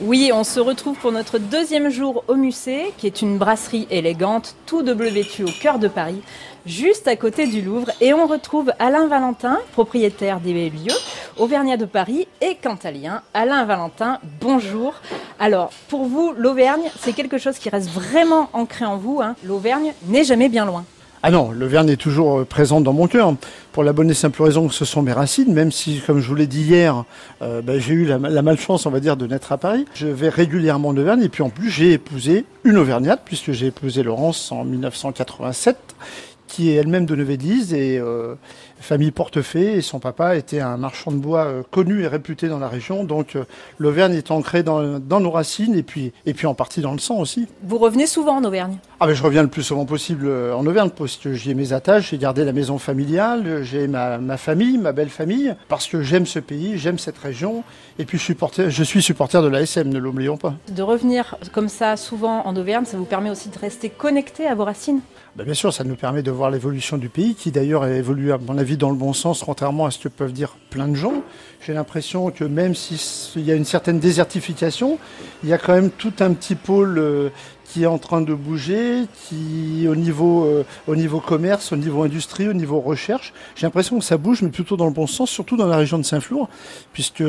Oui, on se retrouve pour notre deuxième jour au Musée, qui est une brasserie élégante, tout de bleu vêtu au cœur de Paris, juste à côté du Louvre. Et on retrouve Alain Valentin, propriétaire des lieux, Auvergnat de Paris et cantalien. Alain Valentin, bonjour. Alors, pour vous, l'Auvergne, c'est quelque chose qui reste vraiment ancré en vous. Hein. L'Auvergne n'est jamais bien loin. Ah non, l'Auvergne est toujours euh, présente dans mon cœur, pour la bonne et simple raison que ce sont mes racines, même si, comme je vous l'ai dit hier, euh, ben, j'ai eu la, malchance, on va dire, de naître à Paris. Je vais régulièrement en Auvergne, et puis en plus, j'ai épousé une Auvergnate, puisque j'ai épousé Laurence en 1987, qui est elle-même de Neuville et euh, famille Portefeuille et son papa était un marchand de bois euh, connu et réputé dans la région. Donc euh, l'Auvergne est ancrée dans, nos racines et puis, et puis en partie dans le sang aussi. Vous revenez souvent en Auvergne? Ah ben, Je reviens le plus souvent possible euh, en Auvergne parce que j'y ai mes attaches, j'ai gardé la maison familiale, j'ai ma, ma, famille, ma belle famille, parce que j'aime ce pays, j'aime cette région et puis je suis, supporter, je suis supporter de l'ASM, ne l'oublions pas. De revenir comme ça souvent en Auvergne, ça vous permet aussi de rester connecté à vos racines? Ben, Bien sûr, ça nous permet de voir l'évolution du pays qui d'ailleurs a évolué à mon avis dans le bon sens, contrairement à ce que peuvent dire plein de gens. J'ai l'impression que même s'il y a une certaine désertification, il y a quand même tout un petit pôle euh, qui est en train de bouger, qui au niveau, euh, au niveau commerce, au niveau industrie, au niveau recherche, j'ai l'impression que ça bouge, mais plutôt dans le bon sens, surtout dans la région de Saint-Flour, puisque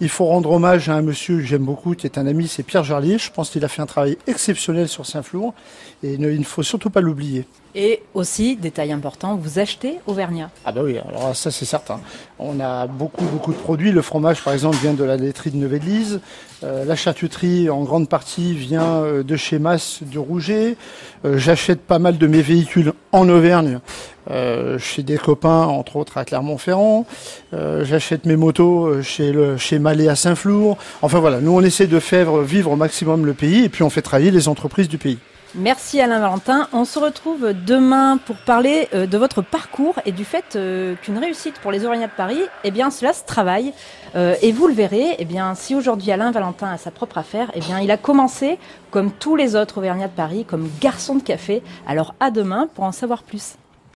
il faut rendre hommage à un monsieur que j'aime beaucoup, qui est un ami, c'est Pierre Jarlier. Je pense qu'il a fait un travail exceptionnel sur Saint-Flour, et il ne faut surtout pas l'oublier. Et aussi, détail important, vous achetez Auvergnat. Ah bah oui, alors ça c'est certain. On a beaucoup beaucoup de produits. Le fromage par exemple vient de la laiterie de Neuvellise. Euh, la charcuterie en grande partie vient euh, de chez Du Rouget. Euh, j'achète pas mal de mes véhicules en Auvergne. chez des copains, entre autres à Clermont-Ferrand. J'achète mes motos chez, le, chez Malais à Saint-Flour. Enfin voilà, nous on essaie de faire vivre au maximum le pays et puis on fait travailler les entreprises du pays. Merci Alain Valentin. On se retrouve demain pour parler euh, de votre parcours et du fait euh, qu'une réussite pour les Auvergnats de Paris, eh bien, cela se travaille. Euh, et vous le verrez, eh bien, si aujourd'hui Alain Valentin a sa propre affaire, eh bien, il a commencé comme tous les autres Auvergnats de Paris, comme garçon de café. Alors à demain pour en savoir plus.